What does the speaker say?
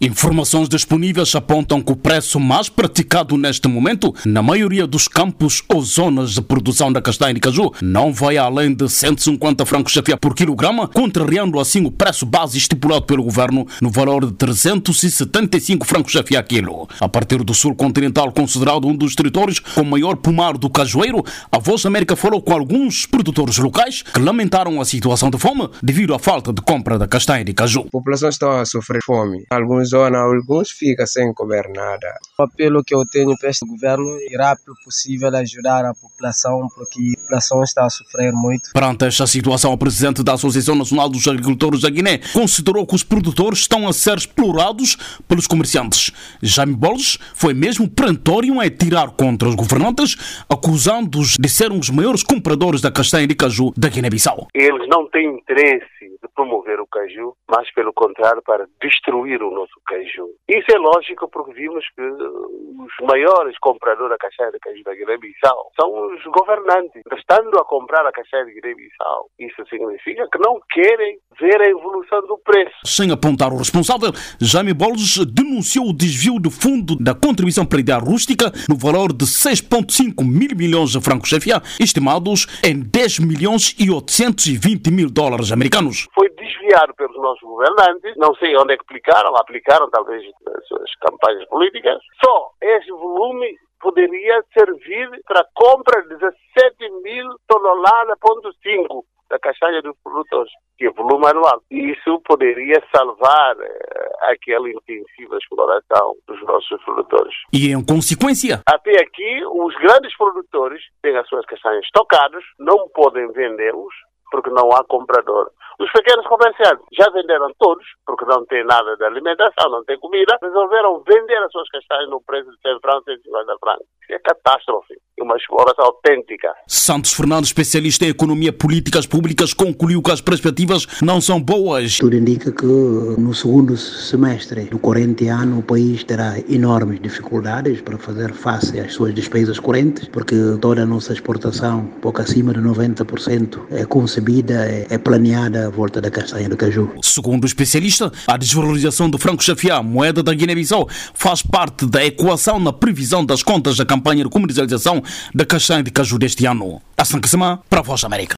Informações disponíveis apontam que o preço mais praticado neste momento, na maioria dos campos ou zonas de produção da castanha de caju, não vai além de 150 francos chafia por quilograma, contrariando assim o preço base estipulado pelo governo no valor de 375 francos chafia quilo. A partir do sul continental, considerado um dos territórios com maior pomar do cajueiro, a Voz América falou com alguns produtores locais que lamentaram a situação de fome devido à falta de compra da castanha de caju. A população está a sofrer fome. Alguns zona, alguns ficam sem comer nada. O apelo que eu tenho para este governo irá, pelo possível, ajudar a população, porque a população está a sofrer muito. Perante esta situação, o presidente da Associação Nacional dos Agricultores da Guiné considerou que os produtores estão a ser explorados pelos comerciantes. Jaime Boles foi mesmo perentório em tirar contra os governantes, acusando-os de serem os maiores compradores da castanha de caju da Guiné-Bissau. Eles não têm interesse de promover o caju, mas pelo contrário para destruir o nosso caju. Isso é lógico porque vimos que os maiores compradores da caixinha de caju da Guiné-Bissau são os governantes. Estando a comprar a caixinha de Guiné-Bissau, isso significa que não querem ver a evolução do preço. Sem apontar o responsável, Jaime Boles denunciou o desvio de fundo da contribuição predial rústica no valor de 6,5 mil milhões de francos CFA, estimados em 10 milhões e 820 mil dólares americanos. Foi desviado pelos nossos governantes, não sei onde é que aplicaram, aplicaram talvez nas suas campanhas políticas. Só esse volume poderia servir para a compra de 17 mil toneladas, ponto 5 da castanha dos produtores, que é volume anual. Isso poderia salvar eh, aquela intensiva exploração dos nossos produtores. E em consequência? Até aqui, os grandes produtores têm as suas castanhas estocadas, não podem vendê-los porque não há comprador. Os pequenos comerciantes já venderam todos, porque não têm nada de alimentação, não têm comida, resolveram vender as suas castanhas no preço de 100 francos, 150 francos. É catástrofe uma exploração autêntica. Santos Fernandes, especialista em economia políticas públicas, concluiu que as perspectivas não são boas. Tudo indica que no segundo semestre do corrente ano o país terá enormes dificuldades para fazer face às suas despesas correntes, porque toda a nossa exportação, pouco acima de 90%, é concebida, é planeada à volta da castanha do caju. Segundo o especialista, a desvalorização do franco chafiá, moeda da Guiné-Bissau, faz parte da equação na previsão das contas da campanha de comercialização da castanha de caju deste ano. A Sankesama para a Voz América.